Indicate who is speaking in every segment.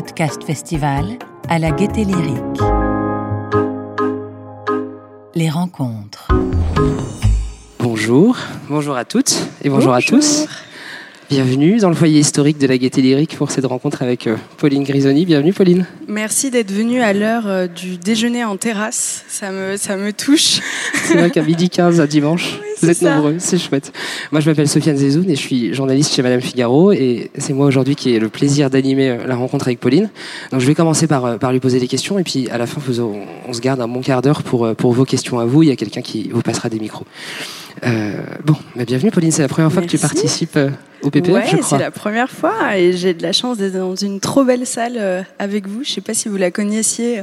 Speaker 1: podcast festival à la Gaieté Lyrique. Les rencontres.
Speaker 2: Bonjour, bonjour à toutes et bonjour, à tous. Bienvenue dans le foyer historique de la Gaieté Lyrique pour cette rencontre avec euh, Pauline Grisoni. Bienvenue Pauline.
Speaker 3: Merci d'être venue à l'heure euh, du déjeuner en terrasse. Ça me, ça me touche.
Speaker 2: C'est vrai qu'à midi 15 à dimanche, vous êtes nombreux, c'est chouette. Moi je m'appelle Sofiane Zezoun et je suis journaliste chez Madame Figaro et c'est moi aujourd'hui qui ai le plaisir d'animer euh, la rencontre avec Pauline. Donc je vais commencer par, par lui poser des questions et puis à la fin on, on se garde un bon quart d'heure pour, pour vos questions à vous. Il y a quelqu'un qui vous passera des micros. Euh, bon, bah, bienvenue Pauline, c'est la première fois que tu participes euh, au PPF,
Speaker 3: ouais,
Speaker 2: je crois.
Speaker 3: c'est la première fois et j'ai de la chance d'être dans une trop belle salle euh, avec vous. Je sais pas si vous la connaissiez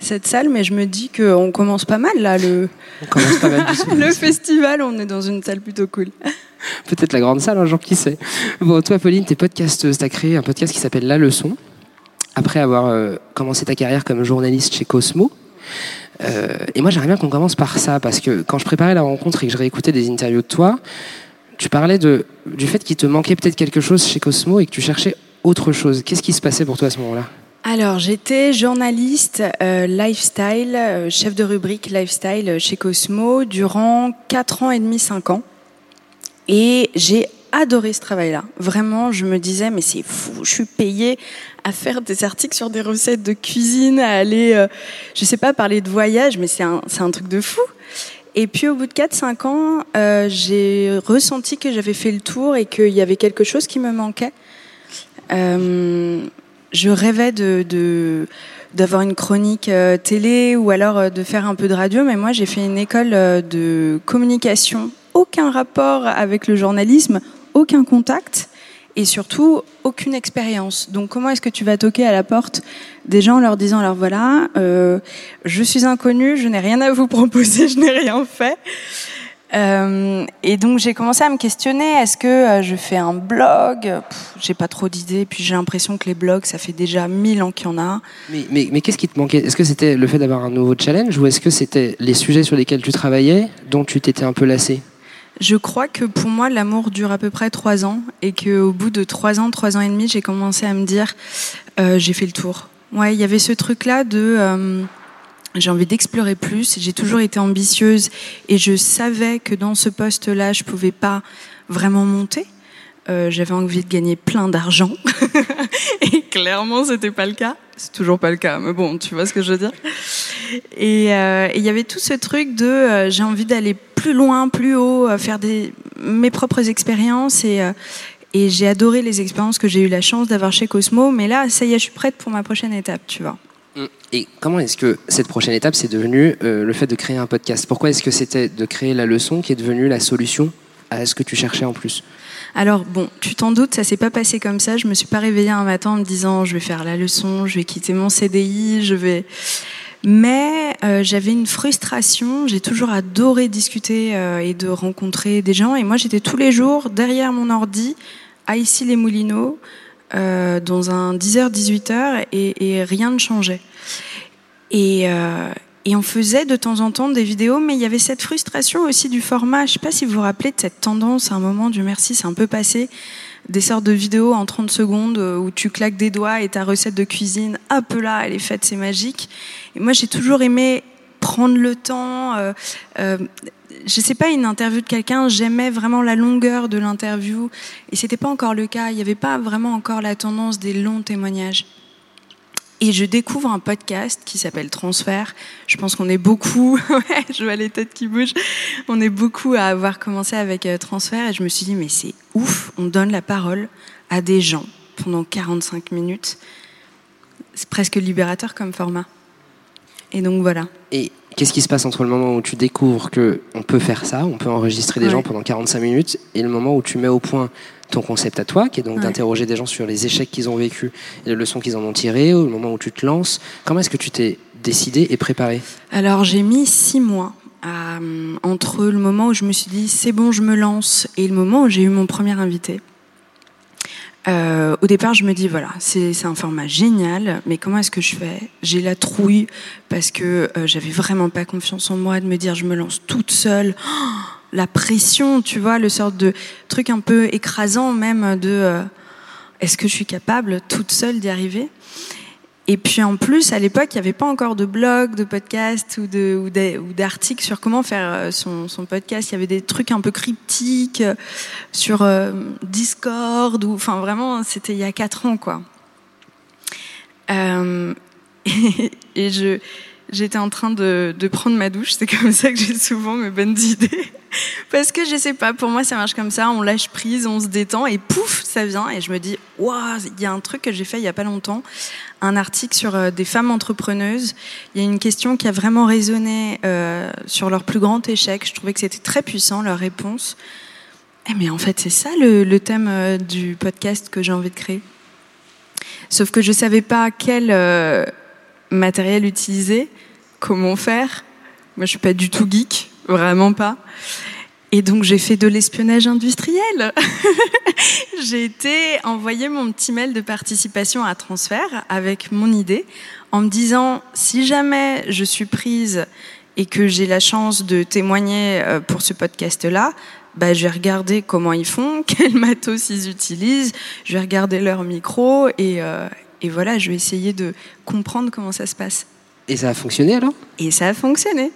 Speaker 3: cette salle, mais je me dis qu'on commence pas mal là. Le,
Speaker 2: on commence pas mal
Speaker 3: le festival, on est dans une salle plutôt cool.
Speaker 2: Peut-être la grande salle, un jour qui sait. Bon, toi Pauline, t'es podcasteuse, t'as créé un podcast qui s'appelle La Leçon. Après avoir euh, commencé ta carrière comme journaliste chez Cosmo, euh, et moi, j'aimerais bien qu'on commence par ça, parce que quand je préparais la rencontre et que je réécoutais des interviews de toi, tu parlais du fait qu'il te manquait peut-être quelque chose chez Cosmo et que tu cherchais autre chose. Qu'est-ce qui se passait pour toi à ce moment-là?
Speaker 3: Alors, j'étais journaliste euh, lifestyle, euh, chef de rubrique lifestyle chez Cosmo durant 4 ans et demi, 5 ans. Et j'ai adoré ce travail-là. Vraiment, je me disais, mais c'est fou, je suis payée à faire des articles sur des recettes de cuisine, à aller, euh, je sais pas, parler de voyage, mais c'est un, un truc de fou. Et puis au bout de 4-5 ans, euh, j'ai ressenti que j'avais fait le tour et qu'il y avait quelque chose qui me manquait. Euh, je rêvais de, d'avoir une chronique euh, télé ou alors de faire un peu de radio, mais moi j'ai fait une école de communication, aucun rapport avec le journalisme, aucun contact et surtout aucune expérience. Donc comment est-ce que tu vas toquer à la porte des gens en leur disant alors voilà, euh, je suis inconnu, je n'ai rien à vous proposer, je n'ai rien fait. Euh, et donc j'ai commencé à me questionner est-ce que euh, je fais un blog? J'ai pas trop d'idées, puis j'ai l'impression que les blogs ça fait déjà mille ans qu'il y en a.
Speaker 2: Mais, mais, mais qu'est-ce qui te manquait? Est-ce que c'était le fait d'avoir un nouveau challenge ou est-ce que c'était les sujets sur lesquels tu travaillais dont tu t'étais un peu lassé?
Speaker 3: Je crois que pour moi, l'amour dure à peu près trois ans et qu'au bout de trois ans, trois ans et demi, j'ai commencé à me dire euh, j'ai fait le tour. Ouais, il y avait ce truc-là de euh, j'ai envie d'explorer plus. J'ai toujours été ambitieuse et je savais que dans ce poste-là, je pouvais pas vraiment monter. Euh, j'avais envie de gagner plein d'argent et clairement, c'était pas le cas. C'est toujours pas le cas, mais bon, tu vois ce que je veux dire. Et euh, il y avait tout ce truc de euh, j'ai envie d'aller plus loin, plus haut, euh, faire des mes propres expériences et euh, et j'ai adoré les expériences que j'ai eu la chance d'avoir chez Cosmo. Mais là, ça y est, je suis prête pour ma prochaine étape, tu vois.
Speaker 2: Et comment est-ce que cette prochaine étape, c'est devenu euh, le fait de créer un podcast? Pourquoi est-ce que c'était de créer la leçon qui est devenue la solution à ce que tu cherchais en plus?
Speaker 3: Alors bon, tu t'en doutes, ça s'est pas passé comme ça. Je me suis pas réveillée un matin en me disant je vais faire la leçon, je vais quitter mon CDI, je vais. Mais euh, j'avais une frustration. J'ai toujours adoré discuter euh, et de rencontrer des gens. Et moi, j'étais tous les jours derrière mon ordi à ici les Moulineaux, euh, dans un 10h 18h, et, rien ne changeait. Et, et on faisait de temps en temps des vidéos, mais il y avait cette frustration aussi du format. Je sais pas si vous vous rappelez de cette tendance, à un moment, du merci, c'est un peu passé, des sortes de vidéos en 30 secondes où tu claques des doigts et ta recette de cuisine, hop là, elle est faite, c'est magique. Moi, j'ai toujours aimé prendre le temps. Euh, euh, je sais pas, une interview de quelqu'un, j'aimais vraiment la longueur de l'interview. Et c'était pas encore le cas. Il n'y avait pas vraiment encore la tendance des longs témoignages. Et je découvre un podcast qui s'appelle Transfert. Je pense qu'on est beaucoup, je vois les têtes qui bougent. On est beaucoup à avoir commencé avec euh, Transfert et je me suis dit, mais c'est ouf, on donne la parole à des gens pendant 45 minutes. C'est presque libérateur comme format. Et donc voilà.
Speaker 2: Et qu'est-ce qui se passe entre le moment où tu découvres que on peut faire ça, on peut enregistrer des
Speaker 3: Ouais.
Speaker 2: gens pendant 45 minutes, et le moment où tu mets au point ton concept à toi, qui est donc
Speaker 3: Ouais.
Speaker 2: d'interroger des gens sur les échecs qu'ils ont vécus et les leçons qu'ils en ont tirées, le moment où tu te lances, comment est-ce que tu t'es décidé et préparé?
Speaker 3: Alors j'ai mis six mois à, euh, entre le moment où je me suis dit c'est bon, je me lance, et le moment où j'ai eu mon premier invité. Euh, au départ, je me dis voilà, c'est un format génial, mais comment est-ce que je fais? J'ai la trouille parce que euh, j'avais vraiment pas confiance en moi de me dire je me lance toute seule. Oh, la pression, tu vois, le sort de truc un peu écrasant même de euh, est-ce que je suis capable toute seule d'y arriver? Et puis en plus, à l'époque, il n'y avait pas encore de blog, de podcast ou, d'articles sur comment faire euh, son, podcast. Il y avait des trucs un peu cryptiques euh, sur euh, Discord. Ou, enfin, vraiment, c'était il y a quatre ans, quoi. Euh, et je, j'étais en train de, prendre ma douche. C'est comme ça que j'ai souvent mes bonnes idées. Parce que je sais pas, pour moi ça marche comme ça, on lâche prise, on se détend et pouf, ça vient. Et je me dis, waouh, il y a un truc que j'ai fait il y a pas longtemps, un article sur euh, des femmes entrepreneuses. Il y a une question qui a vraiment résonné euh, sur leur plus grand échec. Je trouvais que c'était très puissant, leur réponse. Eh mais en fait, c'est ça le, thème euh, du podcast que j'ai envie de créer. Sauf que je savais pas quel matériel utiliser, comment faire. Moi, je suis pas du tout geek, vraiment pas. Et donc, j'ai fait de l'espionnage industriel. j'ai été envoyer mon petit mail de participation à transfert avec mon idée en me disant si jamais je suis prise et que j'ai la chance de témoigner euh, pour ce podcast-là, bah, je vais regarder comment ils font, quel matos ils utilisent, je vais regarder leur micro et, euh, et voilà, je vais essayer de comprendre comment ça se passe.
Speaker 2: Et ça a fonctionné alors?
Speaker 3: Et ça a fonctionné.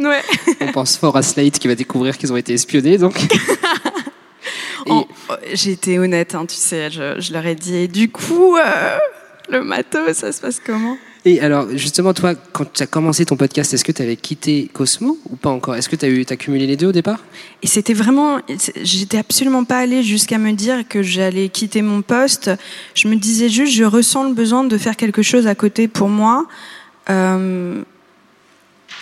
Speaker 3: Ouais.
Speaker 2: On pense fort à Slate qui va découvrir qu'ils ont été espionnés, donc.
Speaker 3: Oh, J'ai été honnête, hein, tu sais, je, je, leur ai dit. Et du coup, euh, le matos, ça se passe comment?
Speaker 2: Et alors, justement, toi, quand tu as commencé ton podcast, est-ce que tu avais quitté Cosmo ou pas encore? Est-ce que tu as, eu, as cumulé les deux au départ?
Speaker 3: Et c'était vraiment. J'étais absolument pas allée jusqu'à me dire que j'allais quitter mon poste. Je me disais juste, je ressens le besoin de faire quelque chose à côté pour moi. Euh,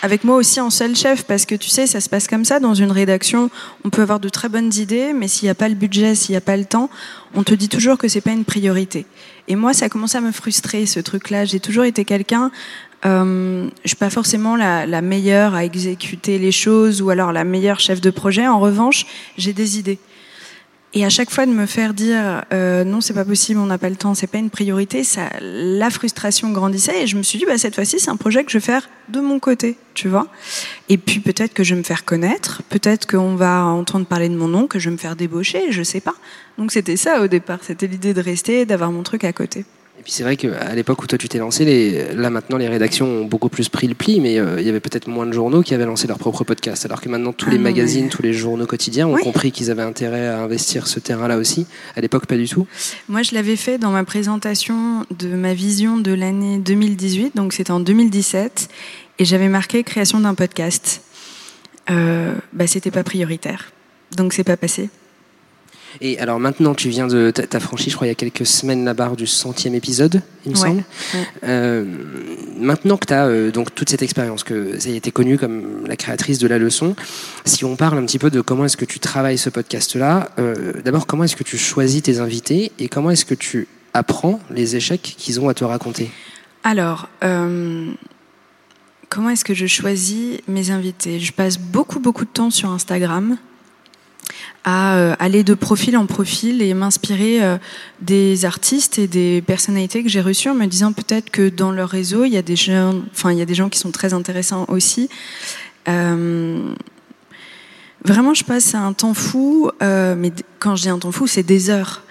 Speaker 3: avec moi aussi en seul chef, parce que tu sais, ça se passe comme ça dans une rédaction. On peut avoir de très bonnes idées, mais s'il n'y a pas le budget, s'il n'y a pas le temps, on te dit toujours que c'est pas une priorité. Et moi, ça a commencé à me frustrer ce truc-là. J'ai toujours été quelqu'un. Euh, je suis pas forcément la, meilleure à exécuter les choses ou alors la meilleure chef de projet. En revanche, j'ai des idées. Et à chaque fois de me faire dire euh, non, c'est pas possible, on n'a pas le temps, c'est pas une priorité, ça, la frustration grandissait et je me suis dit bah cette fois-ci c'est un projet que je vais faire de mon côté, tu vois. Et puis peut-être que je vais me faire connaître, peut-être qu'on va entendre parler de mon nom, que je vais me faire débaucher, je sais pas. Donc c'était ça au départ, c'était l'idée de rester, d'avoir mon truc à côté.
Speaker 2: Puis c'est vrai qu'à l'époque où toi tu t'es lancé, les, là maintenant les rédactions ont beaucoup plus pris le pli, mais euh, il y avait peut-être moins de journaux qui avaient lancé leur propre podcast. Alors que maintenant tous les ah, magazines, ouais. tous les journaux quotidiens ont oui. compris qu'ils avaient intérêt à investir ce terrain-là aussi. À l'époque, pas du tout.
Speaker 3: Moi, je l'avais fait dans ma présentation de ma vision de l'année 2018, donc c'était en 2017, et j'avais marqué création d'un podcast. Euh, bah, c'était pas prioritaire, donc c'est pas passé.
Speaker 2: Et alors maintenant, tu viens de. T'as franchi, je crois, il y a quelques semaines la barre du centième épisode, il me
Speaker 3: ouais,
Speaker 2: semble.
Speaker 3: Ouais.
Speaker 2: Euh, maintenant que tu as euh, donc toute cette expérience, que ça a été connue comme la créatrice de la leçon, si on parle un petit peu de comment est-ce que tu travailles ce podcast-là, euh, d'abord, comment est-ce que tu choisis tes invités et comment est-ce que tu apprends les échecs qu'ils ont à te raconter?
Speaker 3: Alors. Comment est-ce que je choisis mes invités? Je passe beaucoup, beaucoup de temps sur Instagram à euh, aller de profil en profil et m'inspirer euh, des artistes et des personnalités que j'ai reçues en me disant peut-être que dans leur réseau il y a des gens, enfin il y a des gens qui sont très intéressants aussi. Euh, vraiment, je passe un temps fou, mais quand je dis un temps fou, c'est des heures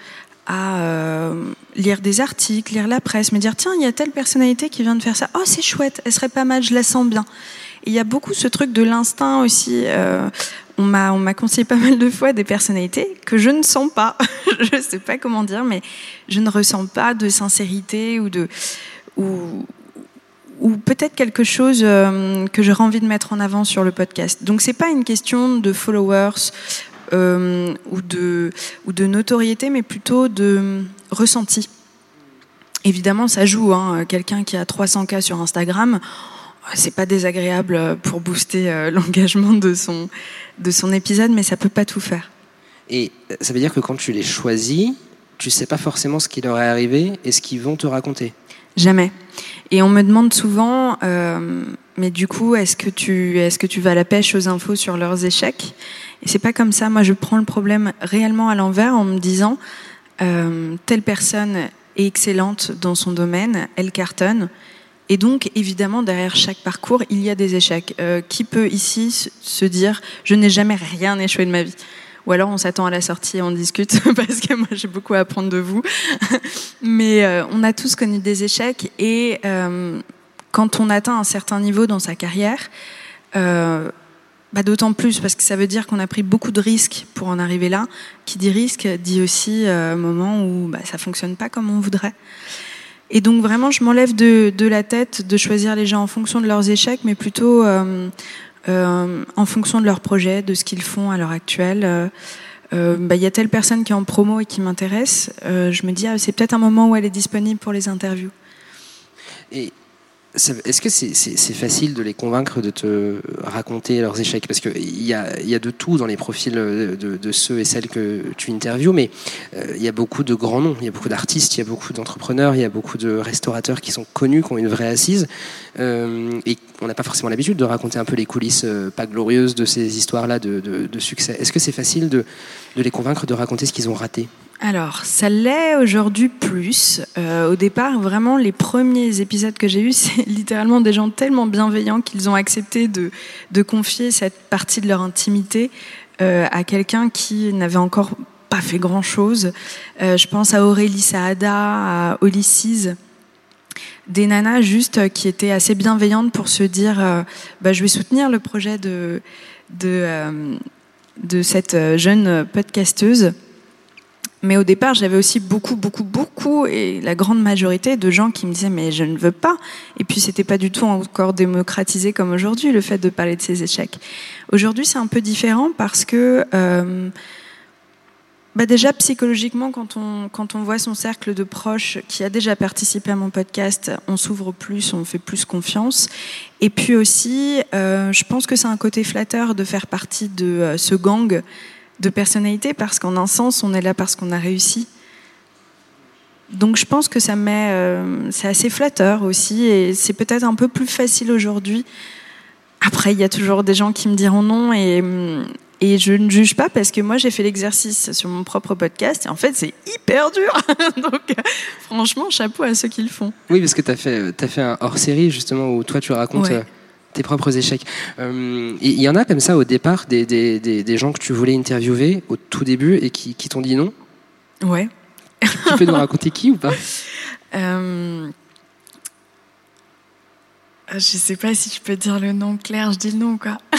Speaker 3: à lire des articles, lire la presse, me dire tiens il y a telle personnalité qui vient de faire ça, oh c'est chouette, elle serait pas mal, je la sens bien. Il y a beaucoup ce truc de l'instinct aussi. On m'a on m'a conseillé pas mal de fois des personnalités que je ne sens pas. je sais pas comment dire, mais je ne ressens pas de sincérité ou de ou ou peut-être quelque chose euh, que j'aurais envie de mettre en avant sur le podcast. Donc c'est pas une question de followers euh, ou de ou de notoriété, mais plutôt de ressenti. Évidemment, ça joue. Hein. Quelqu'un qui a 300 cas sur Instagram, c'est pas désagréable pour booster euh, l'engagement de son de son épisode, mais ça peut pas tout faire.
Speaker 2: Et ça veut dire que quand tu les choisis, tu sais pas forcément ce qui leur est arrivé et ce qu'ils vont te raconter.
Speaker 3: Jamais. Et on me demande souvent, euh, mais du coup, est-ce que tu est-ce que tu vas à la pêche aux infos sur leurs échecs? Et c'est pas comme ça. Moi, je prends le problème réellement à l'envers en me disant, euh, telle personne est excellente dans son domaine, elle cartonne. Et donc, évidemment, derrière chaque parcours, il y a des échecs. Euh, qui peut ici se dire, je n'ai jamais rien échoué de ma vie? Ou alors on s'attend à la sortie et on discute parce que moi j'ai beaucoup à apprendre de vous. Mais euh, on a tous connu des échecs et euh, quand on atteint un certain niveau dans sa carrière, euh, bah, d'autant plus parce que ça veut dire qu'on a pris beaucoup de risques pour en arriver là. Qui dit risque dit aussi un moment où bah, ça fonctionne pas comme on voudrait. Et donc vraiment, je m'enlève de, la tête de choisir les gens en fonction de leurs échecs, mais plutôt euh, euh, en fonction de leurs projets, de ce qu'ils font à l'heure actuelle. Euh, bah, il y a telle personne qui est en promo et qui m'intéresse. Je me dis, ah, c'est peut-être un moment où elle est disponible pour les interviews.
Speaker 2: Est-ce que c'est facile de les convaincre de te raconter leurs échecs? Parce qu'il y a, de tout dans les profils de, ceux et celles que tu interviews, mais euh, il y a beaucoup de grands noms, il y a beaucoup d'artistes, il y a beaucoup d'entrepreneurs, il y a beaucoup de restaurateurs qui sont connus, qui ont une vraie assise. Euh, et on n'a pas forcément l'habitude de raconter un peu les coulisses euh, pas glorieuses de ces histoires-là de, de, succès. Est-ce que c'est facile de, de les convaincre de raconter ce qu'ils ont raté?
Speaker 3: Alors, ça l'est aujourd'hui plus. Euh, au départ, vraiment, les premiers épisodes que j'ai eus, c'est littéralement des gens tellement bienveillants qu'ils ont accepté de, confier cette partie de leur intimité euh, à quelqu'un qui n'avait encore pas fait grand-chose. Euh, je pense à Aurélie Saada, à Olysses, des nanas juste qui étaient assez bienveillantes pour se dire euh, bah, je vais soutenir le projet de, de, euh, de cette jeune podcasteuse mais au départ, j'avais aussi beaucoup, beaucoup, beaucoup, et la grande majorité de gens qui me disaient mais je ne veux pas. Et puis c'était pas du tout encore démocratisé comme aujourd'hui le fait de parler de ces échecs. Aujourd'hui, c'est un peu différent parce que euh, bah déjà psychologiquement, quand on quand on voit son cercle de proches qui a déjà participé à mon podcast, on s'ouvre plus, on fait plus confiance. Et puis aussi, euh, je pense que c'est un côté flatteur de faire partie de euh, ce gang de personnalité parce qu'en un sens, on est là parce qu'on a réussi. Donc je pense que ça met, euh, c'est assez flatteur aussi et c'est peut-être un peu plus facile aujourd'hui. Après, il y a toujours des gens qui me diront non et, et je ne juge pas parce que moi j'ai fait l'exercice sur mon propre podcast et en fait c'est hyper dur. Donc franchement, chapeau à ceux qui le font.
Speaker 2: Oui, parce que tu as fait, as fait un hors-série justement où toi tu racontes euh, tes propres échecs. Euh, il y en a comme ça au départ des, des, des, gens que tu voulais interviewer au tout début et qui, qui t'ont dit non
Speaker 3: Ouais.
Speaker 2: tu peux nous raconter qui ou pas
Speaker 3: euh... Je sais pas si je peux dire le nom clair, je dis le nom quoi.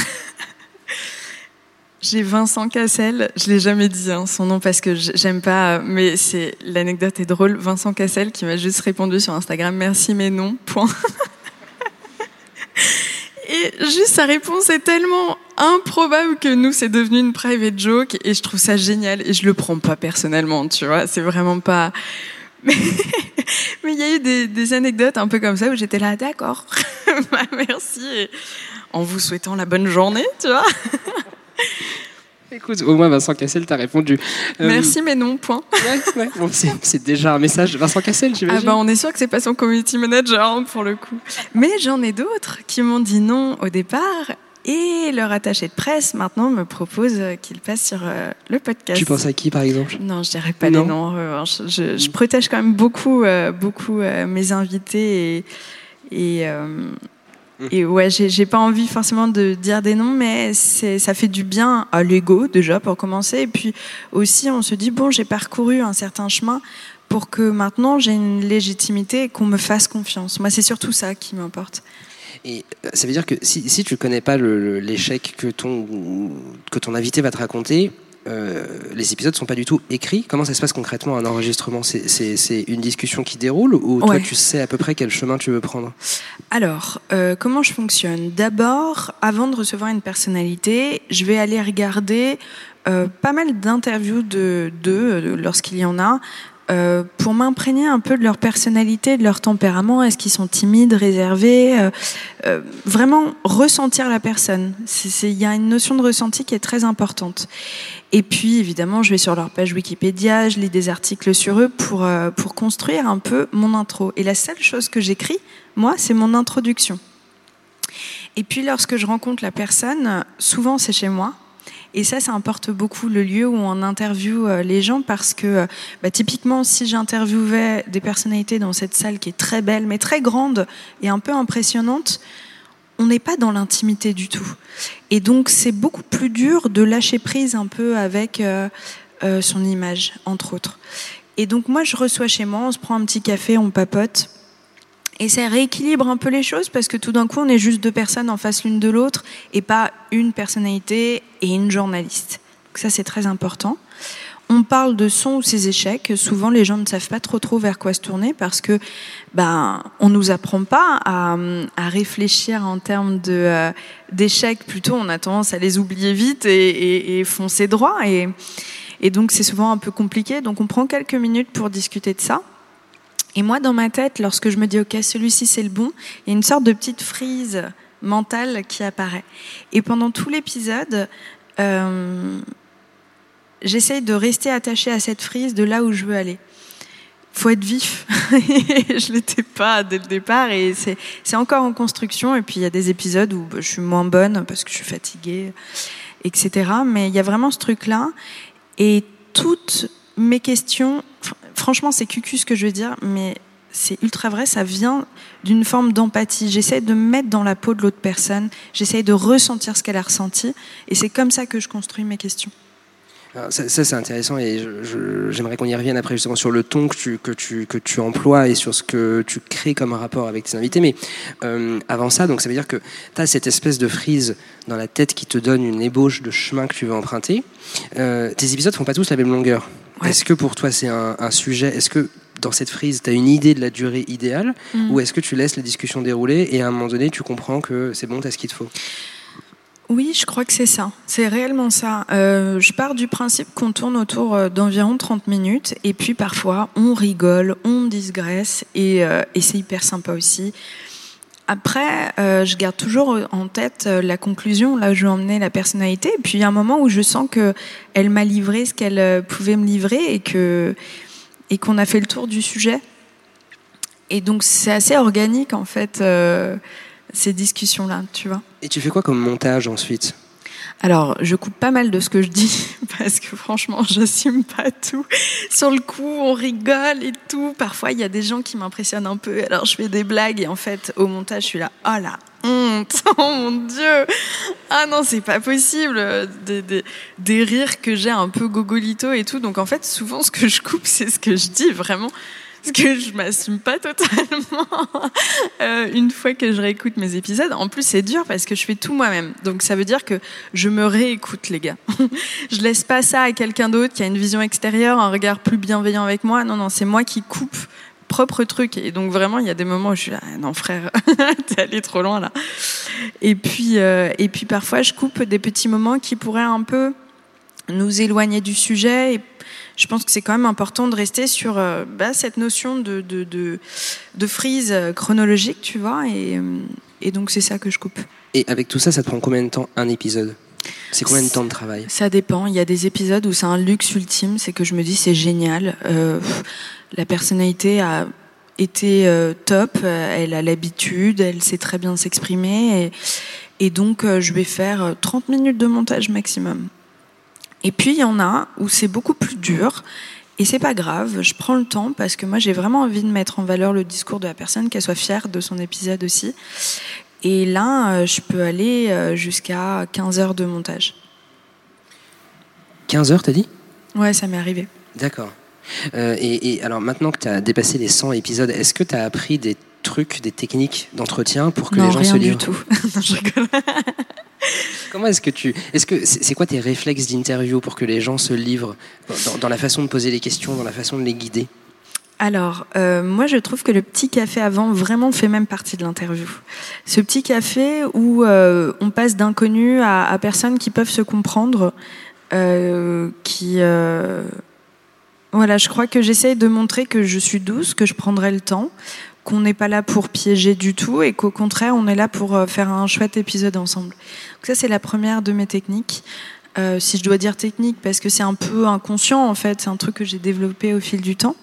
Speaker 3: J'ai Vincent Cassel, je l'ai jamais dit hein, son nom parce que j'aime pas, mais c'est l'anecdote est drôle. Vincent Cassel qui m'a juste répondu sur Instagram merci mais non point. Et juste sa réponse est tellement improbable que nous, c'est devenu une private joke et je trouve ça génial et je le prends pas personnellement, tu vois. C'est vraiment pas. Mais il y a eu des, anecdotes un peu comme ça où j'étais là, d'accord, bah, merci, en vous souhaitant la bonne journée, tu vois.
Speaker 2: Écoute, au moins Vincent Cassel t'a répondu.
Speaker 3: Euh, Merci, mais non, point.
Speaker 2: Ouais, Bon, c'est déjà un message de Vincent Cassel, j'imagine.
Speaker 3: Ah bah, on est sûr que c'est pas son community manager, hein, pour le coup. Mais j'en ai d'autres qui m'ont dit non au départ et leur attaché de presse maintenant me propose qu'il passe sur euh, le podcast.
Speaker 2: Tu penses à qui par exemple?
Speaker 3: Non, je dirais pas les noms. Je, je, protège quand même beaucoup, euh, beaucoup mes invités et, et. Et ouais, j'ai pas envie forcément de dire des noms, mais ça fait du bien à l'ego déjà pour commencer. Et puis aussi, on se dit bon, j'ai parcouru un certain chemin pour que maintenant j'ai une légitimité et qu'on me fasse confiance. Moi, c'est surtout ça qui m'importe.
Speaker 2: Et euh, ça veut dire que si, si tu ne connais pas l'échec que ton, que ton invité va te raconter, les épisodes sont pas du tout écrits. Comment ça se passe concrètement un enregistrement? C'est une discussion qui déroule ou toi tu sais à peu près quel chemin tu veux prendre?
Speaker 3: Alors, euh, comment je fonctionne? D'abord, avant de recevoir une personnalité, je vais aller regarder euh, pas mal d'interviews de d'eux lorsqu'il y en a. pour m'imprégner un peu de leur personnalité, de leur tempérament, est-ce qu'ils sont timides, réservés, vraiment ressentir la personne. Il y a une notion de ressenti qui est très importante. Et puis, évidemment, je vais sur leur page Wikipédia, je lis des articles sur eux pour, euh, pour construire un peu mon intro. Et la seule chose que j'écris, moi, c'est mon introduction. Et puis, lorsque je rencontre la personne, souvent c'est chez moi. Et ça, ça importe beaucoup le lieu où on interviewe euh, les gens parce que, euh, bah, typiquement, si j'interviewais des personnalités dans cette salle qui est très belle, mais très grande et un peu impressionnante, on n'est pas dans l'intimité du tout. Et donc c'est beaucoup plus dur de lâcher prise un peu avec euh, son image, entre autres. Et donc moi je reçois chez moi, on se prend un petit café, on papote. Et ça rééquilibre un peu les choses parce que tout d'un coup on est juste deux personnes en face l'une de l'autre et pas une personnalité et une journaliste. Donc ça c'est très important. On parle de son ou ses échecs. Souvent, les gens ne savent pas trop trop vers quoi se tourner parce que ben on nous apprend pas à, à réfléchir en termes de euh, d'échecs. Plutôt, on a tendance à les oublier vite et, et, et foncer droit. Et, et donc, c'est souvent un peu compliqué. Donc, on prend quelques minutes pour discuter de ça. Et moi, dans ma tête, lorsque je me dis OK, celui-ci c'est le bon, il y a une sorte de petite frise mentale qui apparaît. Et pendant tout l'épisode, euh, j'essaye de rester attachée à cette frise de là où je veux aller. Faut être vif. je l'étais pas dès le départ et c'est c'est encore en construction. Et puis il y a des épisodes où bah, je suis moins bonne parce que je suis fatiguée, etc. Mais il y a vraiment ce truc-là. Et toutes mes questions, franchement, c'est cucu ce que je veux dire, mais c'est ultra vrai, ça vient d'une forme d'empathie. J'essaie de me mettre dans la peau de l'autre personne, j'essaie de ressentir ce qu'elle a ressenti, et c'est comme ça que je construis mes questions.
Speaker 2: Ça, c'est intéressant et j'aimerais qu'on y revienne après justement sur le ton que tu, que, tu, que tu emploies et sur ce que tu crées comme rapport avec tes invités. Mais euh, avant ça, donc ça veut dire que tu as cette espèce de frise dans la tête qui te donne une ébauche de chemin que tu veux emprunter. Euh, tes épisodes font pas tous la même longueur.
Speaker 3: Ouais.
Speaker 2: Est-ce que pour toi c'est un, un sujet Est-ce que dans cette frise, tu as une idée de la durée idéale
Speaker 3: Mm.
Speaker 2: ou est-ce que tu laisses la discussion dérouler et à un moment donné tu comprends que c'est bon, tu as ce qu'il te faut?
Speaker 3: Oui, je crois que c'est ça. C'est réellement ça. Euh, je pars du principe qu'on tourne autour euh, d'environ 30 minutes et puis parfois on rigole, on digresse et, euh, et c'est hyper sympa aussi. Après, euh, je garde toujours en tête euh, la conclusion, là où je veux emmener la personnalité. Et puis il y a un moment où je sens que elle m'a livré ce qu'elle euh, pouvait me livrer et et qu'on a fait le tour du sujet. Et donc c'est assez organique en fait ces discussions là, tu vois.
Speaker 2: Et tu fais quoi comme montage ensuite?
Speaker 3: Alors, je coupe pas mal de ce que je dis parce que franchement, j'assume pas tout. Sur le coup, on rigole et tout. Parfois, il y a des gens qui m'impressionnent un peu. Alors, je fais des blagues et en fait, au montage, je suis là, oh la honte, oh mon dieu, ah non, c'est pas possible. Des, des, des rires que j'ai un peu gogolito et tout. Donc, en fait, souvent, ce que je coupe, c'est ce que je dis vraiment. Parce que je m'assume pas totalement euh, une fois que je réécoute mes épisodes. En plus, c'est dur parce que je fais tout moi-même. Donc, ça veut dire que je me réécoute, les gars. je laisse pas ça à quelqu'un d'autre qui a une vision extérieure, un regard plus bienveillant avec moi. Non, non, c'est moi qui coupe propre truc. Et donc, vraiment, il y a des moments où je suis là, Ah non, frère, t'es allé trop loin là. Et puis, euh, et puis, parfois, je coupe des petits moments qui pourraient un peu nous éloigner du sujet. Et je pense que c'est quand même important de rester sur euh, bah, cette notion de, de, de, de frise euh, chronologique, tu vois. Et, euh, et donc, c'est ça que je coupe.
Speaker 2: Et avec tout ça, ça te prend combien de temps un épisode? C'est combien de temps de travail?
Speaker 3: Ça dépend. Il y a des épisodes où c'est un luxe ultime, c'est que je me dis c'est génial. Euh, la personnalité a été euh, top, elle a l'habitude, elle sait très bien s'exprimer, et, et donc euh, je vais faire euh, 30 minutes de montage maximum. Et puis il y en a où c'est beaucoup plus dur. Et c'est pas grave, je prends le temps parce que moi j'ai vraiment envie de mettre en valeur le discours de la personne, qu'elle soit fière de son épisode aussi. Et là, euh, je peux aller euh, jusqu'à 15 heures de montage.
Speaker 2: 15 heures, t'as dit?
Speaker 3: Ouais, ça m'est arrivé.
Speaker 2: D'accord. Euh, et, et alors maintenant que tu as dépassé les 100 épisodes, est-ce que tu as appris des trucs, des techniques d'entretien pour que
Speaker 3: non,
Speaker 2: les gens
Speaker 3: rien
Speaker 2: se
Speaker 3: du
Speaker 2: livrent?
Speaker 3: tout. non, je rigole.
Speaker 2: Comment est-ce que tu. Est-ce que c'est quoi tes réflexes d'interview pour que les gens se livrent dans, la façon de poser les questions, dans la façon de les guider?
Speaker 3: Alors, euh, moi, je trouve que le petit café avant vraiment fait même partie de l'interview. Ce petit café où euh, on passe d'inconnus à, personnes qui peuvent se comprendre, euh, qui. Voilà, je crois que j'essaye de montrer que je suis douce, que je prendrai le temps, qu'on n'est pas là pour piéger du tout et qu'au contraire, on est là pour euh, faire un chouette épisode ensemble. Donc ça, c'est la première de mes techniques. Euh, si je dois dire technique, parce que c'est un peu inconscient en fait, c'est un truc que j'ai développé au fil du temps.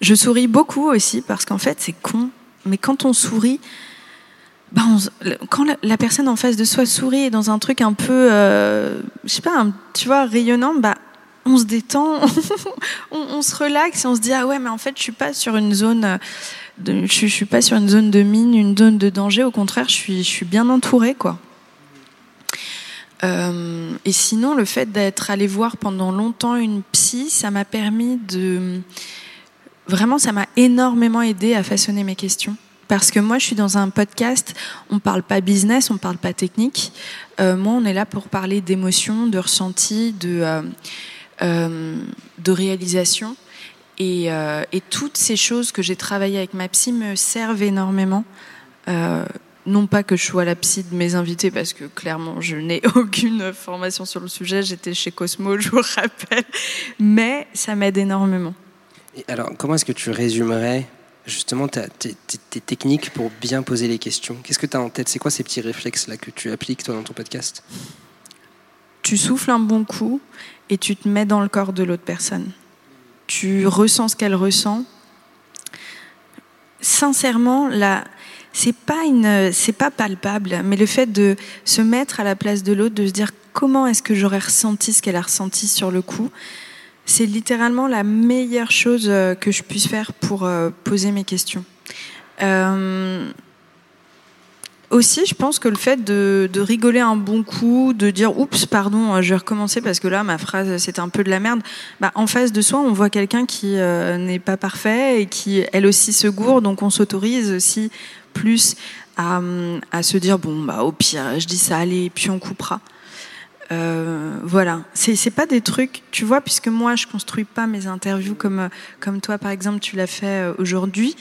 Speaker 3: Je souris beaucoup aussi parce qu'en fait c'est con, mais quand on sourit, s- quand la, la personne en face de soi sourit et dans un truc un peu, euh, je sais pas, un- tu vois, rayonnant, bah on se détend, on, se relaxe et on se dit ah ouais mais en fait je suis sur une zone, euh, je, suis- pas sur une zone de mine, une zone de danger. Au contraire, je suis, bien entourée quoi. Euh, et sinon, le fait d'être allé voir pendant longtemps une psy, ça m'a permis de... Vraiment, ça m'a énormément aidé à façonner mes questions. Parce que moi, je suis dans un podcast, on parle pas business, on parle pas technique. Euh, moi, on est là pour parler d'émotions, de ressentis, de, de réalisation. Et, euh, et, toutes ces choses que j'ai travaillées avec ma psy me servent énormément. Euh, non pas que je sois la psy de mes invités, parce que clairement, je n'ai aucune formation sur le sujet. J'étais chez Cosmo, je vous rappelle. Mais ça m'aide énormément.
Speaker 2: Et alors, comment est-ce que tu résumerais justement ta, tes, tes, techniques pour bien poser les questions? Qu'est-ce que tu as en tête? C'est quoi ces petits réflexes là que tu appliques toi dans ton podcast?
Speaker 3: Tu souffles un bon coup et tu te mets dans le corps de l'autre personne. Tu ressens ce qu'elle ressent. Sincèrement, là, c'est pas c'est pas palpable, mais le fait de se mettre à la place de l'autre, de se dire comment est-ce que j'aurais ressenti ce qu'elle a ressenti sur le coup, c'est littéralement la meilleure chose euh, que je puisse faire pour euh, poser mes questions. Euh, aussi, je pense que le fait de, rigoler un bon coup, de dire oups, pardon, je vais recommencer parce que là, ma phrase, c'était un peu de la merde. Bah, en face de soi, on voit quelqu'un qui euh, n'est pas parfait et qui, elle aussi, se gourde. Donc, on s'autorise aussi plus à, à, se dire bon, bah, au pire, je dis ça, allez, puis on coupera. Euh, voilà, c'est pas des trucs, tu vois, puisque moi je construis pas mes interviews comme comme toi par exemple tu l'as fait aujourd'hui.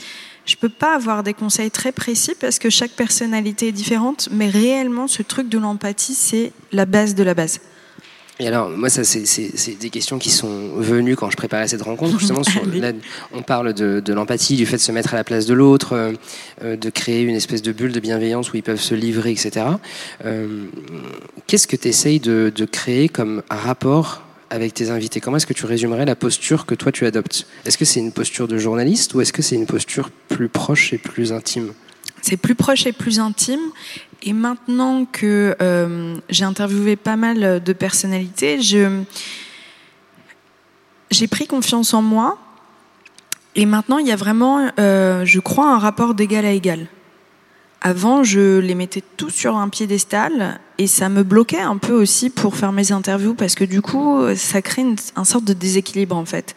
Speaker 3: Je peux pas avoir des conseils très précis parce que chaque personnalité est différente, mais réellement ce truc de l'empathie c'est la base de la base.
Speaker 2: Et alors, moi, ça, c'est des questions qui sont venues quand je préparais cette rencontre. Justement, sur, là, on parle de, de l'empathie, du fait de se mettre à la place de l'autre, euh, de créer une espèce de bulle de bienveillance où ils peuvent se livrer, etc. Euh, Qu'est-ce que tu essayes de, de créer comme rapport avec tes invités Comment est-ce que tu résumerais la posture que toi tu adoptes? Est-ce que c'est une posture de journaliste ou est-ce que c'est une posture plus proche et plus intime?
Speaker 3: C'est plus proche et plus intime. Et maintenant que euh, j'ai interviewé pas mal de personnalités, j'ai pris confiance en moi. Et maintenant, il y a vraiment, euh, je crois, un rapport d'égal à égal. Avant, je les mettais tous sur un piédestal et ça me bloquait un peu aussi pour faire mes interviews parce que du coup, ça crée une, un sorte de déséquilibre en fait.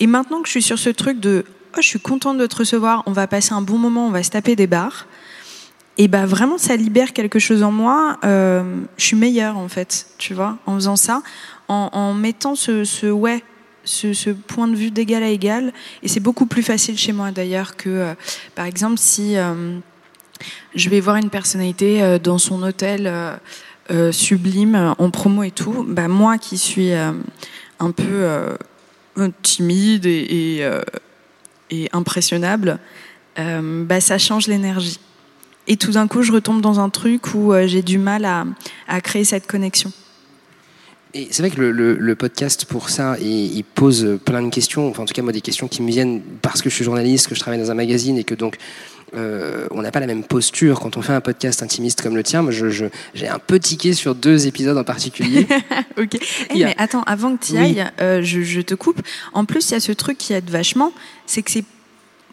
Speaker 3: Et maintenant que je suis sur ce truc de oh, je suis contente de te recevoir, on va passer un bon moment, on va se taper des barres, et bah vraiment ça libère quelque chose en moi. Euh, je suis meilleure en fait, tu vois, en faisant ça, en, mettant ce, ouais, ce, point de vue d'égal à égal. Et c'est beaucoup plus facile chez moi d'ailleurs que, euh, par exemple, si euh, je vais voir une personnalité euh, dans son hôtel euh, sublime en promo et tout, bah moi qui suis un peu timide et, impressionnable, bah ça change l'énergie. Et tout d'un coup, je retombe dans un truc où euh, j'ai du mal à, créer cette connexion.
Speaker 2: Et c'est vrai que le, le, le, podcast, pour ça, il, il, pose plein de questions, enfin en tout cas moi des questions qui me viennent parce que je suis journaliste, que je travaille dans un magazine et que donc euh, on n'a pas la même posture quand on fait un podcast intimiste comme le tien. Moi, je, j'ai un peu tiqué sur deux épisodes en particulier.
Speaker 3: ok. Hey, a... Mais attends, avant que tu y ailles, oui. euh, je, je, te coupe. En plus, il y a ce truc qui aide vachement, c'est que c'est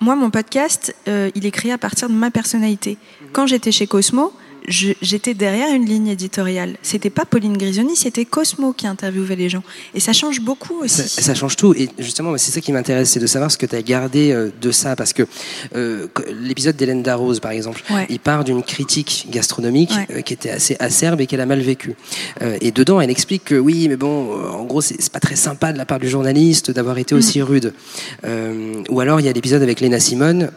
Speaker 3: moi, mon podcast, euh, il est créé à partir de ma personnalité. Quand j'étais chez Cosmo, j'étais derrière une ligne éditoriale. C'était pas Pauline Grisoni, c'était Cosmo qui interviewait les gens. Et ça change beaucoup aussi.
Speaker 2: Ça, ça change tout. Et justement, c'est ça qui m'intéresse, c'est de savoir ce que tu as gardé euh, de ça. Parce que euh, l'épisode d'Hélène Darroze, par exemple,
Speaker 3: ouais.
Speaker 2: il part d'une critique gastronomique
Speaker 3: ouais.
Speaker 2: euh, qui était assez acerbe et qu'elle a mal vécue. Euh, et dedans, elle explique que oui, mais bon, en gros, c'est pas très sympa de la part du journaliste d'avoir été aussi mmh. rude. ou alors, il y a l'épisode avec Léna Simone,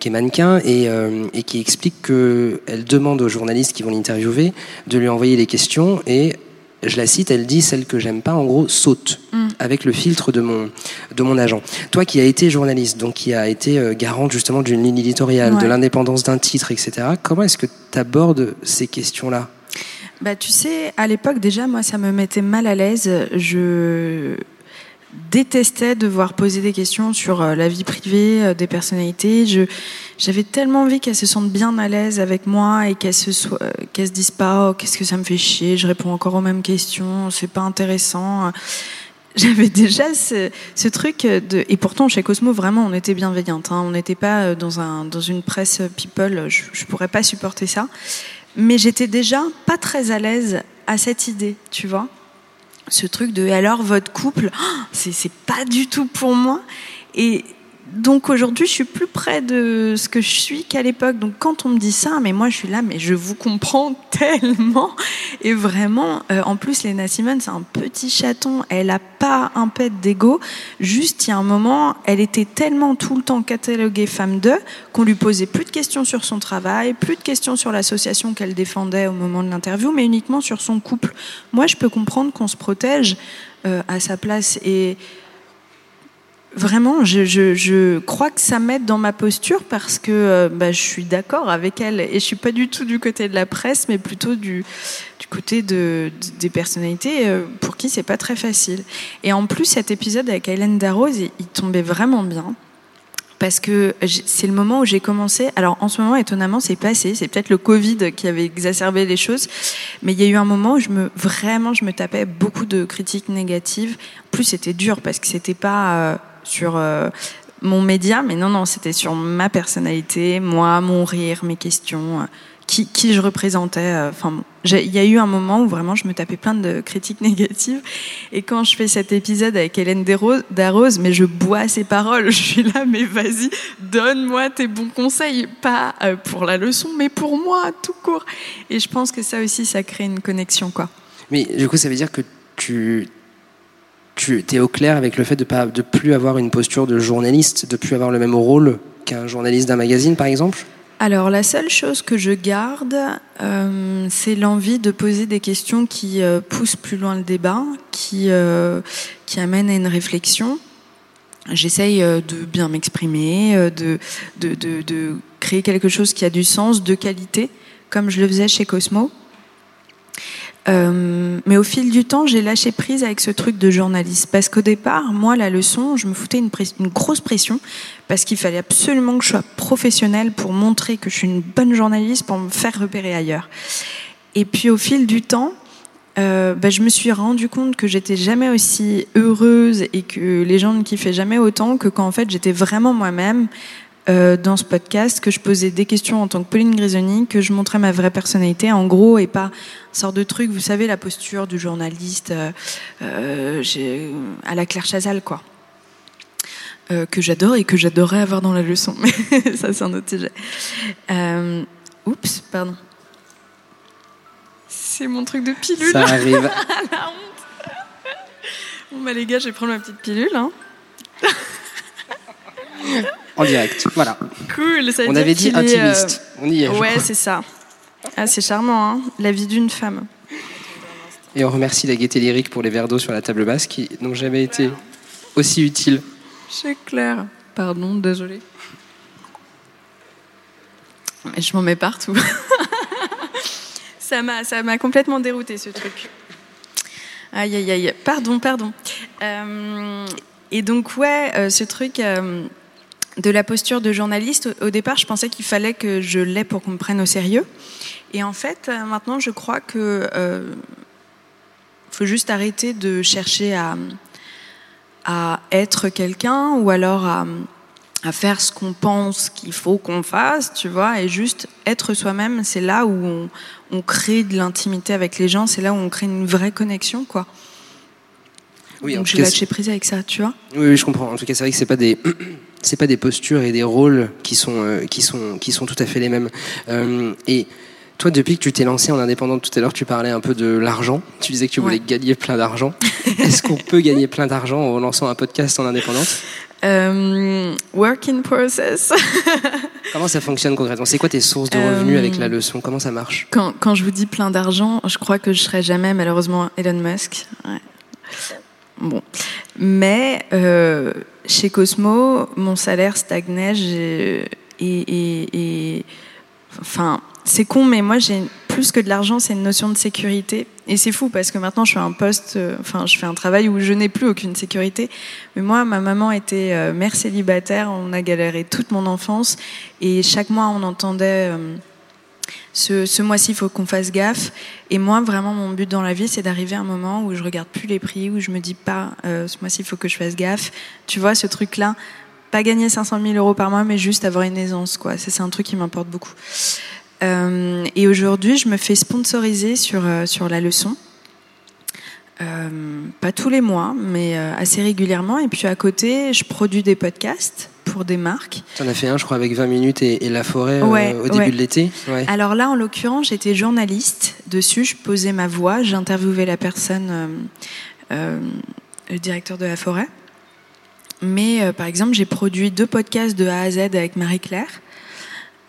Speaker 2: qui est mannequin, et, et qui explique qu'elle demande aux journalistes journalistes qui vont l'interviewer de lui envoyer les questions et je la cite, elle dit celle que j'aime pas, en gros, saute mm. avec le filtre de mon de mon agent. Toi qui as été journaliste, donc qui a été euh, garante justement d'une ligne éditoriale, ouais. de l'indépendance d'un titre, etc. Comment est-ce que tu abordes ces questions-là?
Speaker 3: Bah tu sais, à l'époque déjà, moi ça me mettait mal à l'aise. Je détestais devoir poser des questions sur euh, la vie privée euh, des personnalités. J'avais tellement envie qu'elles se sentent bien à l'aise avec moi et qu'elles se qu'elles se disent pas oh, qu'est-ce que ça me fait chier, je réponds encore aux mêmes questions, c'est pas intéressant. J'avais déjà ce, truc et pourtant chez Cosmo vraiment on était bienveillante, hein, on n'était pas dans un dans une presse people, je, je pourrais pas supporter ça. Mais j'étais déjà pas très à l'aise à cette idée, tu vois. Ce truc de alors votre couple, c'est pas du tout pour moi. Et donc aujourd'hui, je suis plus près de ce que je suis qu'à l'époque. Donc quand on me dit ça, mais moi je suis là, mais je vous comprends tellement. Et vraiment, euh, en plus, Lena Simon, c'est un petit chaton. Elle a pas un pet d'ego. Juste, il y a un moment, elle était tellement tout le temps cataloguée femme de qu'on lui posait plus de questions sur son travail, plus de questions sur l'association qu'elle défendait au moment de l'interview, mais uniquement sur son couple. Moi, je peux comprendre qu'on se protège euh, à sa place et Vraiment, je, crois que ça m'aide dans ma posture parce que euh, bah, je suis d'accord avec elle et je suis pas du tout du côté de la presse, mais plutôt du, côté de, de, des personnalités euh, pour qui c'est pas très facile. Et en plus, cet épisode avec Hélène Darroze, il, il tombait vraiment bien parce que c'est le moment où j'ai commencé. Alors en ce moment, étonnamment, c'est passé. C'est peut-être le Covid qui avait exacerbé les choses, mais il y a eu un moment où je me vraiment, je me tapais beaucoup de critiques négatives. En plus, c'était dur parce que c'était pas euh, sur euh, mon média, mais non, non, c'était sur ma personnalité, moi, mon rire, mes questions, euh, qui, qui, je représentais. Euh, enfin, il y a eu un moment où vraiment je me tapais plein de critiques négatives. Et quand je fais cet épisode avec Hélène Darroze, mais je bois ses paroles. Je suis là, mais vas-y, donne-moi tes bons conseils, pas pour la leçon, mais pour moi, tout court. Et je pense que ça aussi, ça crée une connexion, quoi.
Speaker 2: Mais du coup, ça veut dire que tu tu es au clair avec le fait de ne de plus avoir une posture de journaliste, de plus avoir le même rôle qu'un journaliste d'un magazine, par exemple?
Speaker 3: Alors la seule chose que je garde, euh, c'est l'envie de poser des questions qui euh, poussent plus loin le débat, qui, euh, qui amènent à une réflexion. J'essaye de bien m'exprimer, de, de, de, créer quelque chose qui a du sens, de qualité, comme je le faisais chez Cosmo. Euh, mais au fil du temps, j'ai lâché prise avec ce truc de journaliste. Parce qu'au départ, moi, la leçon, je me foutais une, grosse pression parce qu'il fallait absolument que je sois professionnelle pour montrer que je suis une bonne journaliste, pour me faire repérer ailleurs. Et puis au fil du temps, euh, bah, je me suis rendu compte que j'étais jamais aussi heureuse et que les gens ne kiffaient jamais autant que quand en fait j'étais vraiment moi-même euh, dans ce podcast, que je posais des questions en tant que Pauline Grisoni, que je montrais ma vraie personnalité en gros et pas une sorte de truc, vous savez, la posture du journaliste euh, euh, à la Claire Chazal, quoi. Euh, que j'adore et que j'adorerais avoir dans la leçon, mais ça c'est un autre sujet. Oups, pardon. C'est mon truc de pilule.
Speaker 2: Ça arrive.
Speaker 3: la honte. Bon bah les gars, je vais prendre ma petite pilule. Hein.
Speaker 2: en direct. Voilà.
Speaker 3: Cool. Ça
Speaker 2: on avait dit intimiste.
Speaker 3: Euh...
Speaker 2: On y est.
Speaker 3: Ouais, c'est ça. Ah, c'est charmant, hein la vie d'une femme.
Speaker 2: Et on remercie la gaieté lyrique pour les verres d'eau sur la table basse qui n'ont jamais été aussi utiles.
Speaker 3: C'est clair. Pardon, désolé. Je m'en mets partout. ça m'a, ça m'a complètement dérouté ce truc. Aïe, aïe, aïe. Pardon, pardon. Euh, et donc, ouais, euh, ce truc euh, de la posture de journaliste, au, départ, je pensais qu'il fallait que je l'aie pour qu'on me prenne au sérieux. Et en fait, euh, maintenant, je crois que faut juste arrêter de chercher à, à être quelqu'un ou alors à, à faire ce qu'on pense qu'il faut qu'on fasse, tu vois, et juste être soi-même, c'est là où on, on crée de l'intimité avec les gens, c'est là où on crée une vraie connexion, quoi.
Speaker 2: Oui,
Speaker 3: Donc je lâché prise avec ça, tu vois.
Speaker 2: Oui, oui, je comprends. En tout cas, c'est vrai que c'est pas des c'est pas des postures et des rôles qui sont euh, qui sont qui sont tout à fait les mêmes. Euh, et toi, depuis que tu t'es lancé en indépendante tout à l'heure, tu parlais un peu de l'argent. Tu disais que tu voulais
Speaker 3: Ouais.
Speaker 2: gagner plein d'argent. Est-ce qu'on peut gagner plein d'argent en lançant un podcast en indépendante
Speaker 3: Euh, work in process.
Speaker 2: Comment ça fonctionne concrètement? C'est quoi tes sources de revenus avec la leçon? Comment ça marche?
Speaker 3: Quand, quand je vous dis plein d'argent, je crois que je serai jamais malheureusement Elon Musk. Ouais. Bon, mais euh, chez Cosmo, mon salaire stagnait et, enfin c'est con, mais moi j'ai plus que de l'argent, c'est une notion de sécurité. Et c'est fou parce que maintenant je fais un poste, euh, enfin je fais un travail où je n'ai plus aucune sécurité. Mais moi, ma maman était euh, mère célibataire, on a galéré toute mon enfance et chaque mois on entendait ce, mois-ci, il faut qu'on fasse gaffe. Et moi, vraiment, mon but dans la vie, c'est d'arriver à un moment où je regarde plus les prix, où je me dis pas, euh, ce mois-ci, il faut que je fasse gaffe. Tu vois, ce truc-là, pas gagner 500 000 euros par mois, mais juste avoir une aisance, quoi. C'est un truc qui m'importe beaucoup. Euh, et aujourd'hui, je me fais sponsoriser sur, euh, sur la leçon. Pas tous les mois, mais assez régulièrement. Et puis à côté, je produis des podcasts pour des marques.
Speaker 2: Tu en as fait un, je crois, avec 20 minutes et, et La Forêt euh, au début
Speaker 3: ouais.
Speaker 2: de l'été. Ouais.
Speaker 3: Alors là, en l'occurrence, j'étais journaliste dessus. Je posais ma voix, j'interviewais la personne, euh, euh, le directeur de la forêt. Mais par exemple, j'ai produit deux podcasts de A à Z avec Marie-Claire.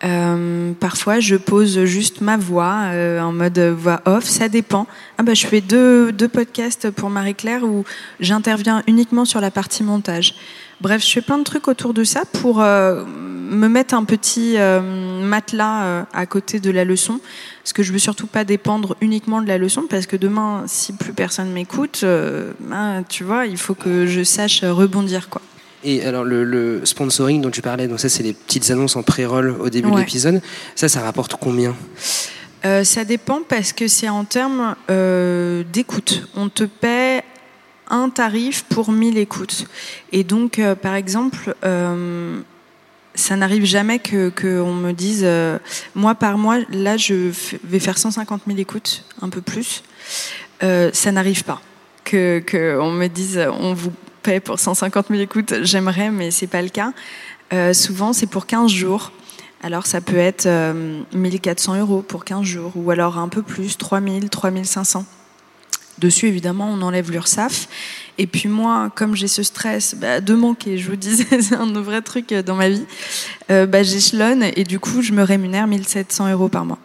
Speaker 3: Euh, parfois, je pose juste ma voix euh, en mode voix off. Ça dépend. Ah bah, je fais deux, deux podcasts pour Marie-Claire où j'interviens uniquement sur la partie montage. Bref, je fais plein de trucs autour de ça pour euh, me mettre un petit euh, matelas euh, à côté de la leçon. Parce que je veux surtout pas dépendre uniquement de la leçon, parce que demain, si plus personne m'écoute, ben, tu vois, il faut que je sache rebondir, quoi.
Speaker 2: Et alors, le, le sponsoring dont tu parlais, donc ça, c'est les petites annonces en pré-roll au début de l'épisode. Ça, ça rapporte combien?
Speaker 3: Ça dépend parce que c'est en termes d'écoute. On te paie un tarif pour 1000 écoutes. Et donc, euh, par exemple, euh, ça n'arrive jamais que qu'on me dise, euh, moi par mois, là, je vais faire 150 000 écoutes, un peu plus. Ça n'arrive pas. Que, que on me dise, on vous paie pour 150 000 écoutes, j'aimerais, mais c'est pas le cas. Souvent, c'est pour 15 jours. Alors ça peut être euh, 1400 euros pour 15 jours, ou alors un peu plus, 3000, 3500. Dessus, évidemment, on enlève l'URSSAF. Et puis moi, comme j'ai ce stress bah, de manquer, je vous disais, c'est un vrai truc euh, dans ma vie, euh, bah, j'échelonne et du coup, je me rémunère 1700 euros par mois.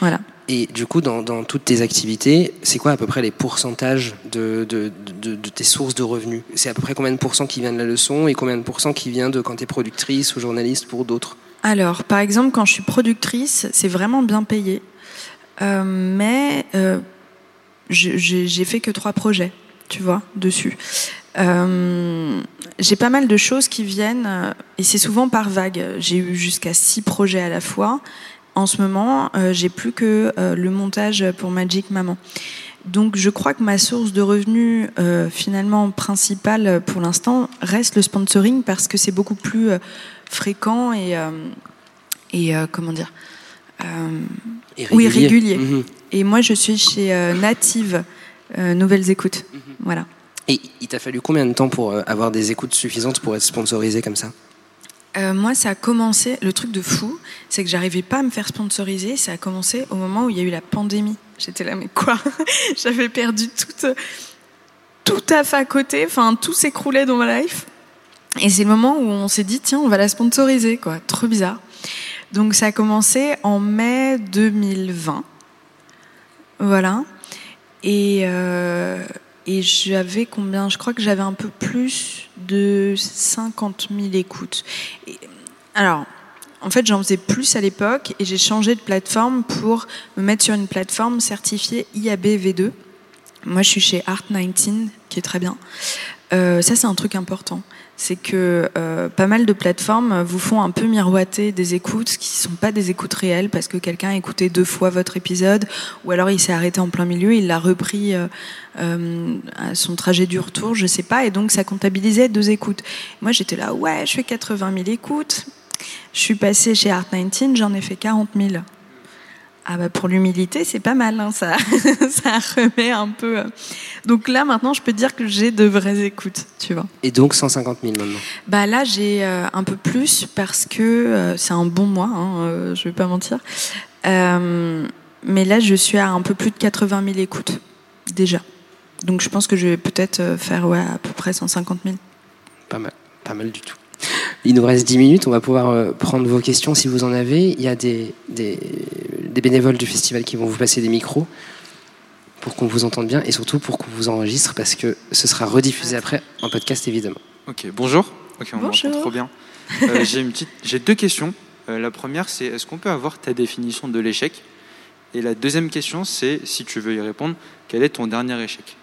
Speaker 3: Voilà.
Speaker 2: Et du coup, dans, dans toutes tes activités, c'est quoi à peu près les pourcentages de, de, de, de tes sources de revenus? C'est à peu près combien de pourcents qui vient de la leçon et combien de pourcents qui vient de quand tu es productrice ou journaliste pour d'autres?
Speaker 3: Alors, par exemple, quand je suis productrice, c'est vraiment bien payé. Euh, mais euh, j'ai fait que trois projets, tu vois, dessus. Euh, j'ai pas mal de choses qui viennent, euh, et c'est souvent par vague. J'ai eu jusqu'à six projets à la fois. En ce moment, euh, j'ai plus que euh, le montage pour Magic Maman. Donc, je crois que ma source de revenus, finalement principale pour l'instant, reste le sponsoring parce que c'est beaucoup plus fréquent et, et comment dire
Speaker 2: Et
Speaker 3: Oui, régulier.
Speaker 2: Mhm.
Speaker 3: Et moi, je suis chez euh, Native euh, Nouvelles Écoutes. Voilà.
Speaker 2: Et il t'a fallu combien de temps pour euh, avoir des écoutes suffisantes pour être sponsorisé comme ça?
Speaker 3: Euh, moi, ça a commencé. Le truc de fou, c'est que j'arrivais pas à me faire sponsoriser. Ça a commencé au moment où il y a eu la pandémie. J'étais là, mais quoi? J'avais perdu tout, tout taf à côté. Enfin, tout s'écroulait dans ma life. Et c'est le moment où on s'est dit, tiens, on va la sponsoriser, quoi. Trop bizarre. Donc, ça a commencé en mai 2020. Voilà. Et, euh, et j'avais combien? Je crois que j'avais un peu plus de 50 000 écoutes. Alors, en fait, j'en faisais plus à l'époque et j'ai changé de plateforme pour me mettre sur une plateforme certifiée IAB V2. Moi, je suis chez Art19, qui est très bien. Euh, ça, c'est un truc important. C'est que euh, pas mal de plateformes vous font un peu miroiter des écoutes qui ne sont pas des écoutes réelles parce que quelqu'un a écouté deux fois votre épisode ou alors il s'est arrêté en plein milieu, il l'a repris euh, euh, à son trajet du retour, je sais pas, et donc ça comptabilisait deux écoutes. Moi, j'étais là, ouais, je fais 80 000 écoutes. Je suis passée chez Art19, j'en ai fait 40 000. Ah bah pour l'humilité, c'est pas mal, hein, ça, ça remet un peu. euh. Donc là, maintenant, je peux dire que j'ai de vraies écoutes, tu vois.
Speaker 2: Et donc 150 000 maintenant?
Speaker 3: Bah là, j'ai euh, un peu plus parce que euh, c'est un bon mois, hein, je vais pas mentir. Mais là, je suis à un peu plus de 80 000 écoutes déjà. Donc je pense que je vais peut-être faire ouais, à peu près 150 000.
Speaker 2: Pas mal, pas mal du tout. Il nous reste 10 minutes, on va pouvoir euh, prendre vos questions si vous en avez. Il y a des, des, des bénévoles du festival qui vont vous passer des micros pour qu'on vous entende bien et surtout pour qu'on vous enregistre parce que ce sera rediffusé après en podcast évidemment.
Speaker 4: Ok, bonjour. Ok, on
Speaker 3: Bonjour.
Speaker 4: trop bien. Euh, j'ai une petite, j'ai deux questions. Euh, la première, c'est est-ce qu'on peut avoir ta définition de l'échec? Et la deuxième question, c'est si tu veux y répondre, quel est ton dernier échec?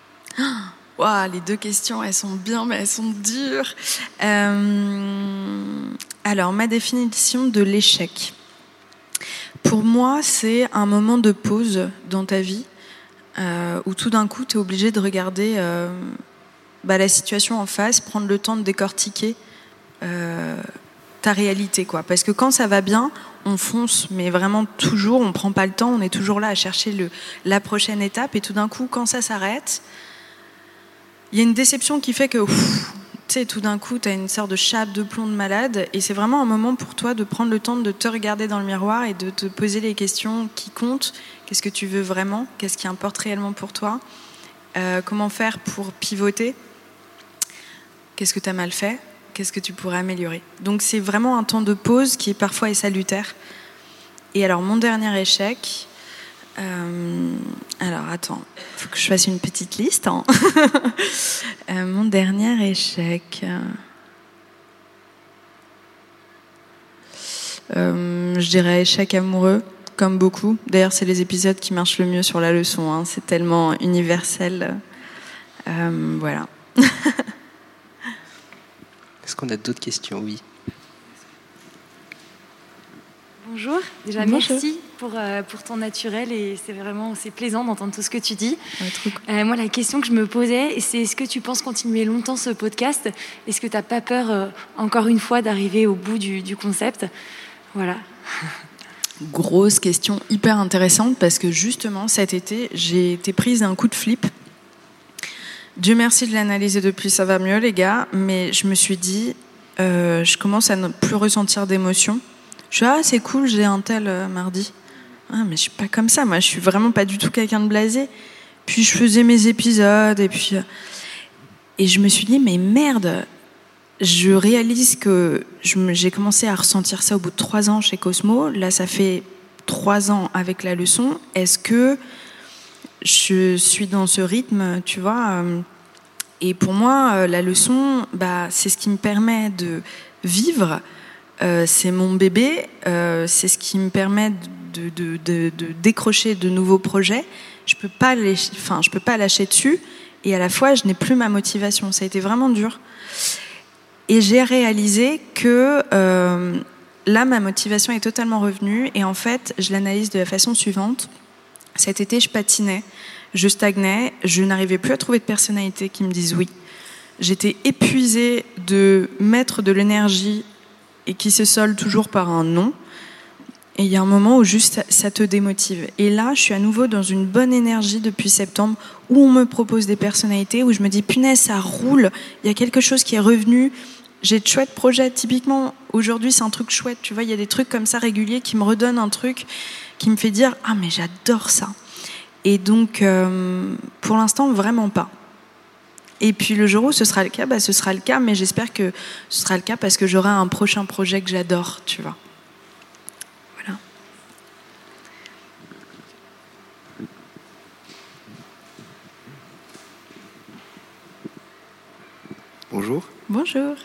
Speaker 3: Les deux questions, elles sont bien, mais elles sont dures. Euh, alors, ma définition de l'échec. Pour moi, c'est un moment de pause dans ta vie euh, où tout d'un coup, tu es obligé de regarder euh, bah, la situation en face, prendre le temps de décortiquer ta réalité. Quoi. Parce que quand ça va bien, on fonce, mais vraiment toujours, on prend pas le temps, on est toujours là à chercher la prochaine étape, et tout d'un coup, quand ça s'arrête, il y a une déception qui fait que, tu sais, tout d'un coup, tu as une sorte de chape de plomb de malade, et c'est vraiment un moment pour toi de prendre le temps de te regarder dans le miroir et de te poser les questions qui comptent. Qu'est-ce que tu veux vraiment? Qu'est-ce qui importe réellement pour toi? Euh, Comment faire pour pivoter? Qu'est-ce que tu as mal fait? Qu'est-ce que tu pourrais améliorer? Donc c'est vraiment un temps de pause qui parfois est salutaire. Et alors mon dernier échec, euh, alors attends, faut que je fasse une petite liste. hein. Euh, mon dernier échec. Euh, je dirais échec amoureux, comme beaucoup. D'ailleurs, c'est les épisodes qui marchent le mieux sur la leçon. hein. C'est tellement universel. Voilà.
Speaker 2: Est-ce qu'on a d'autres questions? Oui.
Speaker 5: Bonjour, déjà
Speaker 3: Bonjour.
Speaker 5: merci pour, euh, pour ton naturel et c'est vraiment c'est plaisant d'entendre tout ce que tu dis.
Speaker 3: Ouais, trop cool.
Speaker 5: Euh, moi, la question que je me posais, c'est est-ce que tu penses continuer longtemps ce podcast? Est-ce que tu n'as pas peur, euh, encore une fois, d'arriver au bout du, du concept? Voilà.
Speaker 3: Grosse question hyper intéressante parce que justement cet été, j'ai été prise d'un coup de flip. Dieu merci de l'analyser depuis, ça va mieux les gars, mais je me suis dit, je commence à ne plus ressentir d'émotion. Je suis ah c'est cool, j'ai un tel euh, mardi. Ah mais je suis pas comme ça, moi je suis vraiment pas du tout quelqu'un de blasé. Puis je faisais mes épisodes et puis euh, et je me suis dit mais merde, je réalise que j'ai commencé à ressentir ça au bout de trois ans chez Cosmo. Là, ça fait trois ans avec la leçon. Est-ce que je suis dans ce rythme, tu vois euh, Et pour moi, la leçon, bah, c'est ce qui me permet de vivre. Euh, c'est mon bébé. euh, c'est ce qui me permet de, décrocher de nouveaux projets. Je peux pas enfin, peux pas lâcher dessus. Et à la fois, je n'ai plus ma motivation. Ça a été vraiment dur. Et j'ai réalisé que euh, là, ma motivation est totalement revenue. Et en fait, je l'analyse de la façon suivante. Cet été, je patinais, je stagnais, je n'arrivais plus à trouver de personnalité qui me dise oui. J'étais épuisée de mettre de l'énergie et qui se solde toujours par un non. Et il y a un moment où juste ça- te démotive. Et là, je suis à nouveau dans une bonne énergie depuis septembre où on me propose des personnalités, où je me dis punaise, ça roule, il y a quelque chose qui est revenu. J'ai de chouettes projets. Typiquement, aujourd'hui, c'est un truc chouette. Tu vois, il y a des trucs comme ça réguliers qui me redonnent un truc qui me fait dire Ah, mais j'adore ça. Et donc, euh, pour l'instant, vraiment pas. Et puis le jour où ce sera le cas, bah, ce sera le cas, mais j'espère que ce sera le cas parce que j'aurai un prochain projet que j'adore, tu vois. Voilà.
Speaker 6: Bonjour.
Speaker 3: Bonjour.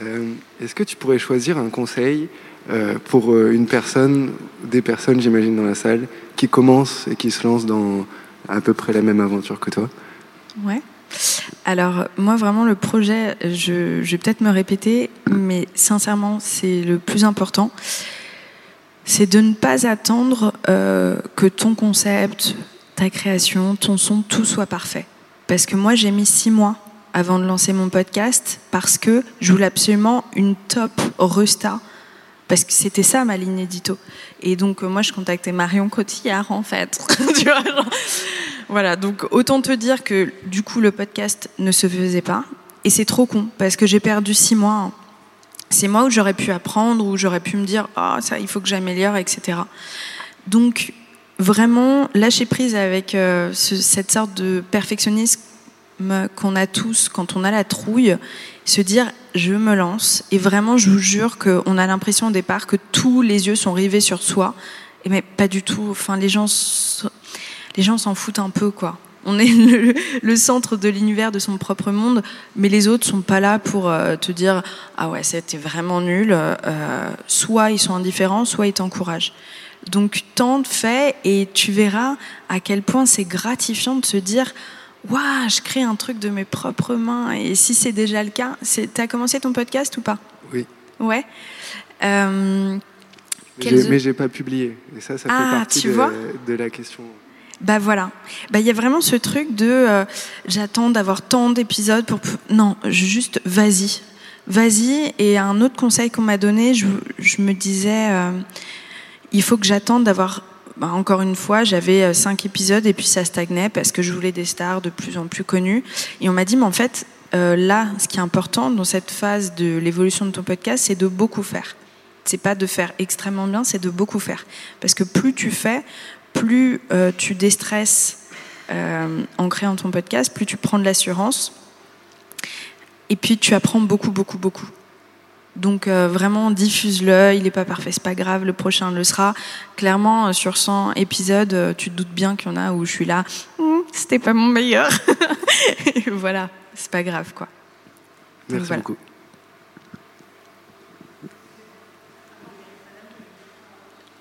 Speaker 6: Euh, Est-ce que tu pourrais choisir un conseil euh, pour euh, une personne, des personnes, j'imagine, dans la salle, qui commencent et qui se lancent dans à peu près la même aventure que toi?
Speaker 3: Ouais. Alors, moi, vraiment, le projet, je, vais peut-être me répéter, mais sincèrement, c'est le plus important. C'est de ne pas attendre euh, que ton concept, ta création, ton son, tout soit parfait. Parce que moi, j'ai mis six mois avant de lancer mon podcast parce que je voulais absolument une top resta. Parce que c'était ça ma ligne édito. Et donc, euh, moi, je contactais Marion Cotillard, en fait. tu vois, genre, voilà, donc autant te dire que du coup le podcast ne se faisait pas. Et c'est trop con, parce que j'ai perdu six mois. C'est moi où j'aurais pu apprendre, où j'aurais pu me dire, ah ça, il faut que j'améliore, etc. Donc vraiment lâcher prise avec euh, ce- cette sorte de perfectionnisme qu'on a tous quand on a la trouille, se dire je me lance et vraiment je vous jure qu'on a l'impression au départ que tous les yeux sont rivés sur soi, mais pas du tout. Enfin les gens les gens s'en foutent un peu, quoi. On est le, le centre de l'univers de son propre monde, mais les autres sont pas là pour euh, te dire ah ouais c'était vraiment nul. Euh, soit ils sont indifférents, soit ils t'encouragent. Donc tente, fais et tu verras à quel point c'est gratifiant de se dire waouh je crée un truc de mes propres mains. Et si c'est déjà le cas, c'est t'as commencé ton podcast ou pas?
Speaker 6: Oui.
Speaker 3: Ouais. Euh,
Speaker 6: Mais j'ai-
Speaker 3: autres-
Speaker 6: pas publié. Et ça, ça fait
Speaker 3: Ah,
Speaker 6: partie
Speaker 3: tu
Speaker 6: de,
Speaker 3: vois
Speaker 6: de la question.
Speaker 3: Bah voilà. Bah il y a vraiment ce truc de euh, j'attends d'avoir tant d'épisodes pour non, juste vas-y. Vas-y et un autre conseil qu'on m'a donné, je, me disais euh, il faut que j'attende d'avoir bah, encore une fois, j'avais euh, cinq épisodes et puis ça stagnait parce que je voulais des stars de plus en plus connues. Et on m'a dit, mais en fait, là, ce qui est important dans cette phase de l'évolution de ton podcast, c'est de beaucoup faire. C'est pas de faire extrêmement bien, c'est de beaucoup faire. Parce que plus tu fais, plus euh, tu déstresses en créant ton podcast, plus tu prends de l'assurance. Et puis tu apprends beaucoup, beaucoup, beaucoup. Donc euh, vraiment diffuse-le, il n'est pas parfait, c'est pas grave, le prochain le sera. Clairement, euh, sur 100 épisodes, euh, tu te doutes bien qu'il y en a où je suis là, hum, c'était pas mon meilleur. voilà, c'est pas grave quoi.
Speaker 6: Merci beaucoup.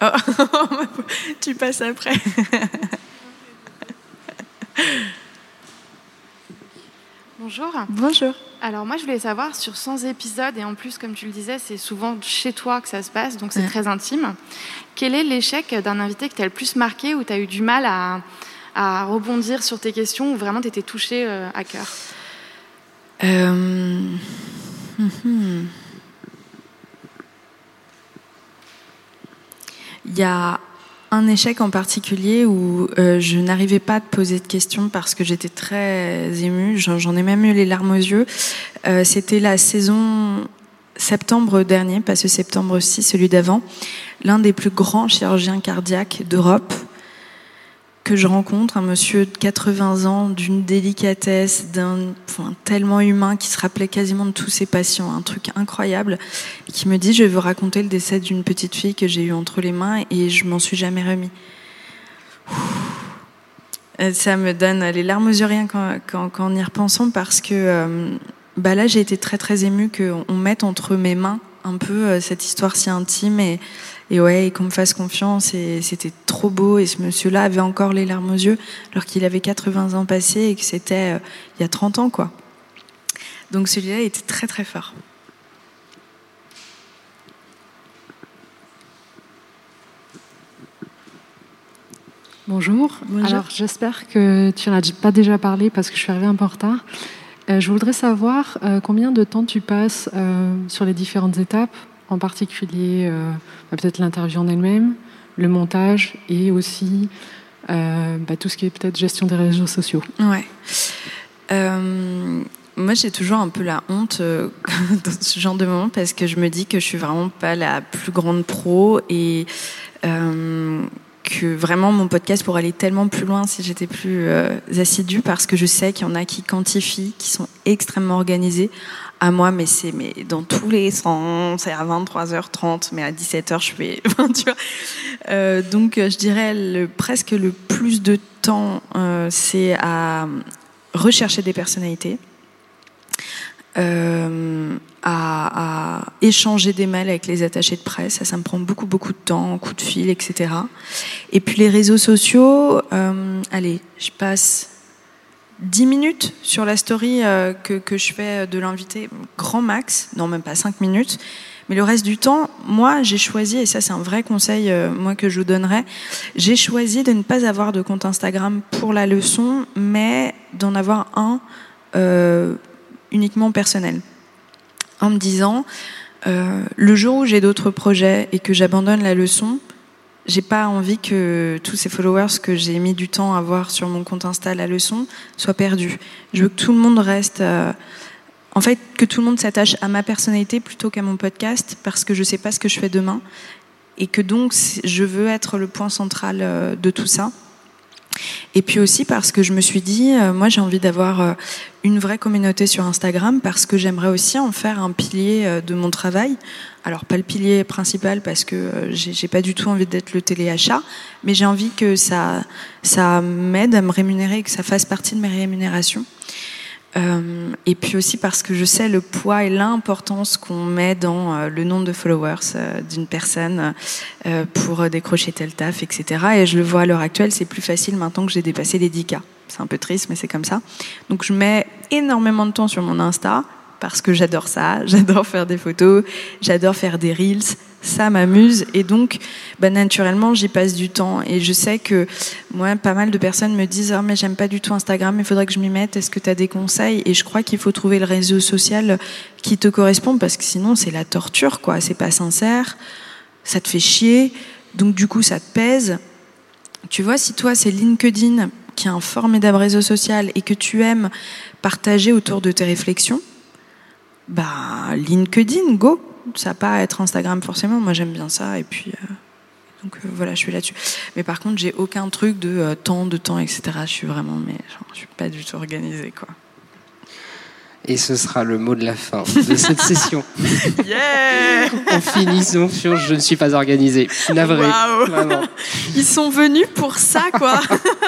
Speaker 3: Oh, tu passes après.
Speaker 7: Bonjour.
Speaker 3: Bonjour.
Speaker 7: Alors moi je voulais savoir sur 100 épisodes et en plus comme tu le disais c'est souvent chez toi que ça se passe donc c'est très intime. Quel est l'échec d'un invité que tu as le plus marqué ou tu as eu du mal à, rebondir sur tes questions ou vraiment tu étais touché euh, à cœur?
Speaker 3: Euh, Il y a un échec en particulier où euh, je n'arrivais pas à te poser de questions parce que j'étais très émue. J'en ai même eu les larmes aux yeux. Euh, c'était la saison septembre dernier, pas ce septembre-ci, celui d'avant. L'un des plus grands chirurgiens cardiaques d'Europe que je rencontre, un monsieur de 80 ans, d'une délicatesse, d'un point tellement humain, qui se rappelait quasiment de tous ses patients, un truc incroyable, qui me dit, je vais vous raconter le décès d'une petite fille que j'ai eue entre les mains et je m'en suis jamais remis. Ça me donne les larmes aux yeux rien qu'en, y repensant parce que euh, bah là j'ai été très très émue qu'on mette entre mes mains un peu euh, cette histoire si intime et, et ouais, qu'on me fasse confiance. Et c'était trop beau. Et ce monsieur-là avait encore les larmes aux yeux, alors qu'il avait 80 ans passés et que c'était euh, il y a 30 ans, quoi. Donc celui-là était très très fort.
Speaker 8: Bonjour. Alors j'espère que tu n'en as pas déjà parlé parce que je suis arrivée un peu en retard. Euh, je voudrais savoir euh, combien de temps tu passes sur les différentes étapes en particulier euh, bah, peut-être l'interview en elle-même, le montage et aussi euh, bah, tout ce qui est peut-être gestion des réseaux sociaux.
Speaker 3: Ouais. Euh, moi, j'ai toujours un peu la honte dans ce genre de moment parce que je me dis que je suis vraiment pas la plus grande pro et que vraiment mon podcast pourrait aller tellement plus loin si j'étais plus assidue parce que je sais qu'il y en a qui quantifient, qui sont extrêmement organisés à moi, mais c'est mais dans tous les sens. C'est à 23h30, mais à 17h, je fais. tu vois. Euh, donc, je dirais presque le plus de temps, euh, c'est à rechercher des personnalités. Euh, échanger des mails avec les attachés de presse. Ça, ça me prend beaucoup, beaucoup de temps, coup de fil, etc. Et puis les réseaux sociaux, euh, allez, je passe 10 minutes sur la story euh, que, que, je fais de l'invité, grand max, non même pas 5 minutes. Mais le reste du temps, moi, j'ai choisi, et ça c'est un vrai conseil, euh, moi que je vous donnerais, j'ai choisi de ne pas avoir de compte Instagram pour la leçon, mais d'en avoir un uniquement personnel. En me disant, euh, le jour où j'ai d'autres projets et que j'abandonne la leçon, j'ai pas envie que tous ces followers que j'ai mis du temps à voir sur mon compte Insta la leçon soient perdus. Je veux que tout le monde reste, euh, en fait, que tout le monde s'attache à ma personnalité plutôt qu'à mon podcast parce que je sais pas ce que je fais demain et que donc je veux être le point central euh, de tout ça. Et puis aussi parce que je me suis dit, euh, moi j'ai envie d'avoir euh, une vraie communauté sur Instagram parce que j'aimerais aussi en faire un pilier euh, de mon travail. Alors pas le pilier principal parce que j'ai pas du tout envie d'être le téléachat, mais j'ai envie que ça, ça m'aide à me rémunérer, que ça fasse partie de mes rémunérations. Euh, et puis aussi parce que je sais le poids et l'importance qu'on met dans euh, le nombre de followers euh, d'une personne pour décrocher tel taf, etc. Et je le vois à l'heure actuelle, c'est plus facile maintenant que j'ai dépassé les 10K. C'est un peu triste, mais c'est comme ça. Donc je mets énormément de temps sur mon Insta parce que j'adore ça, j'adore faire des photos, j'adore faire des reels, ça m'amuse et donc bah, naturellement j'y passe du temps. Et je sais que moi pas mal de personnes me disent ah mais j'aime pas du tout Instagram il faudrait que je m'y mette. Est-ce que tu as des conseils? Et je crois qu'il faut trouver le réseau social qui te correspond parce que sinon c'est la torture quoi. C'est pas sincère. Ça te fait chier. Donc du coup, ça te pèse. Tu vois, si toi, c'est LinkedIn qui est un formidable réseau social et que tu aimes partager autour de tes réflexions, bah LinkedIn, go. Ça va pas être Instagram forcément. Moi, j'aime bien ça. Et puis, euh, donc euh, voilà, je suis là-dessus. Mais par contre, j'ai aucun truc de euh, temps, de temps, etc. Je suis vraiment, mais genre, je suis pas du tout organisée, quoi.
Speaker 2: Et ce sera le mot de la fin de cette session.
Speaker 3: Yeah
Speaker 2: En finissant sur Je ne suis pas organisé. Navré. Vraiment.
Speaker 3: Ils sont venus pour ça, quoi.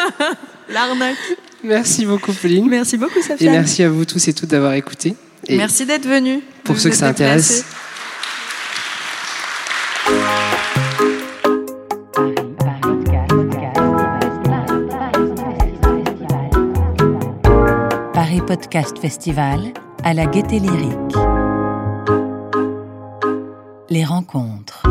Speaker 3: L'arnaque.
Speaker 2: Merci beaucoup, Pauline.
Speaker 3: Merci beaucoup,
Speaker 2: Et
Speaker 3: Safia.
Speaker 2: merci à vous tous et toutes d'avoir écouté. Et
Speaker 3: Merci d'être venu.
Speaker 2: pour
Speaker 3: Vous
Speaker 2: ceux que
Speaker 3: êtes
Speaker 2: ça intéresse,
Speaker 1: Podcast Festival à la Gaieté Lyrique. Les rencontres.